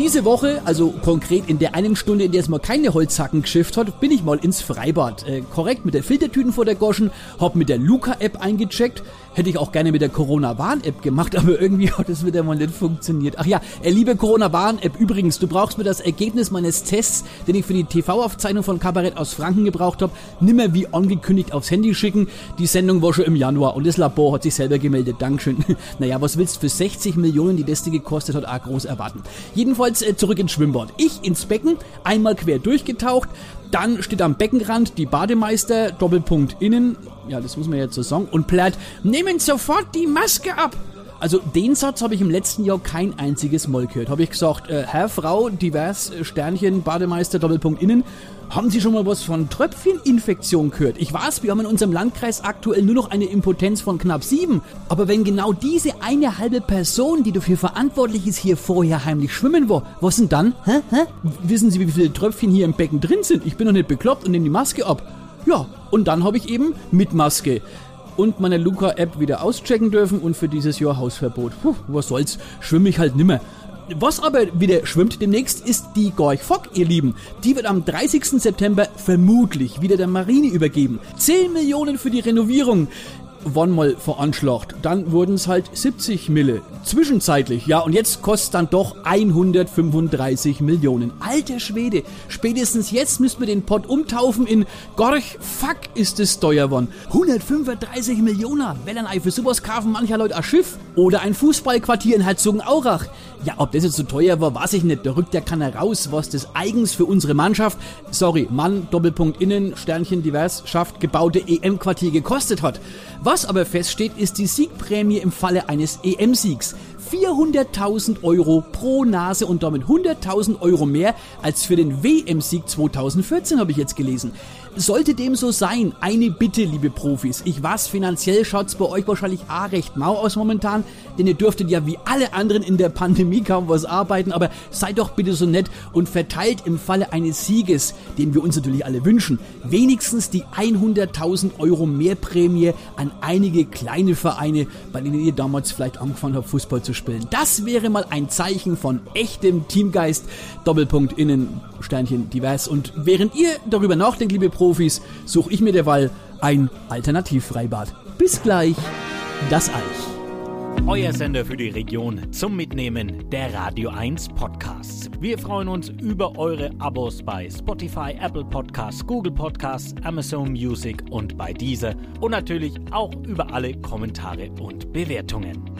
Diese Woche, also konkret in der einen Stunde, in der es mal keine Holzhacken geschifft hat, bin ich mal ins Freibad. Äh, korrekt mit der Filtertüten vor der Goschen, hab mit der Luca-App eingecheckt, Hätte ich auch gerne mit der Corona-Warn-App gemacht, aber irgendwie hat das wieder mal nicht funktioniert. Ach ja, äh, liebe Corona-Warn-App, übrigens, du brauchst mir das Ergebnis meines Tests, den ich für die TV-Aufzeichnung von Kabarett aus Franken gebraucht habe, nimmer wie angekündigt aufs Handy schicken. Die Sendung war schon im Januar und das Labor hat sich selber gemeldet. Dankeschön. naja, was willst du für 60 Millionen, die das gekostet hat, auch groß erwarten. Jedenfalls äh, zurück ins Schwimmbad. Ich ins Becken, einmal quer durchgetaucht, dann steht am Beckenrand die Bademeister, Doppelpunkt innen, ja, das muss man jetzt so sagen, und plärt, nehmen sofort die Maske ab. Also den Satz habe ich im letzten Jahr kein einziges Mal gehört. Habe ich gesagt, äh, Herr, Frau, divers, äh, Sternchen, Bademeister, Doppelpunkt innen. Haben Sie schon mal was von Tröpfcheninfektion gehört? Ich weiß, wir haben in unserem Landkreis aktuell nur noch eine Impotenz von knapp sieben. Aber wenn genau diese eine halbe Person, die dafür verantwortlich ist, hier vorher heimlich schwimmen war, was denn dann? Hä? Hä? Wissen Sie, wie viele Tröpfchen hier im Becken drin sind? Ich bin noch nicht bekloppt und nehme die Maske ab. Ja, und dann habe ich eben mit Maske und meine Luca-App wieder auschecken dürfen und für dieses Jahr Hausverbot. Puh, was soll's, schwimme ich halt nimmer. Was aber wieder schwimmt demnächst ist die Gorch Fock, ihr Lieben. Die wird am 30. September vermutlich wieder der Marine übergeben. 10 Millionen für die Renovierung mal veranschlagt. Dann wurden es halt 70 Mille. Zwischenzeitlich, ja, und jetzt kostet dann doch 135 Millionen. Alter Schwede, spätestens jetzt müssten wir den Pott umtaufen in Gorch, fuck ist es teuer worden. 135 Millionen, ein für sowas kaufen mancher Leute ein Schiff oder ein Fußballquartier in Herzogenaurach. Ja, ob das jetzt so teuer war, weiß ich nicht. Da rückt der Kanner raus, was das eigens für unsere Mannschaft, sorry, Mann, Doppelpunkt innen, Sternchen divers, schafft, gebaute EM-Quartier gekostet hat. Was aber feststeht, ist die Siegprämie im Falle eines EM-Siegs. 400.000 Euro pro Nase und damit 100.000 Euro mehr als für den WM-Sieg 2014, habe ich jetzt gelesen. Sollte dem so sein, eine Bitte, liebe Profis. Ich weiß, finanziell schaut's bei euch wahrscheinlich auch recht mau aus momentan, denn ihr dürftet ja wie alle anderen in der Pandemie kaum was arbeiten, aber seid doch bitte so nett und verteilt im Falle eines Sieges, den wir uns natürlich alle wünschen, wenigstens die 100.000 Euro Mehrprämie an einige kleine Vereine, bei denen ihr damals vielleicht angefangen habt, Fußball zu spielen. Das wäre mal ein Zeichen von echtem Teamgeist. Doppelpunkt innen, Sternchen divers. Und während ihr darüber nachdenkt, liebe Profis, suche ich mir derweil ein Alternativfreibad. Bis gleich, das Eich. Euer Sender für die Region zum Mitnehmen der Radio 1 Podcasts. Wir freuen uns über eure Abos bei Spotify, Apple Podcasts, Google Podcasts, Amazon Music und bei dieser und natürlich auch über alle Kommentare und Bewertungen.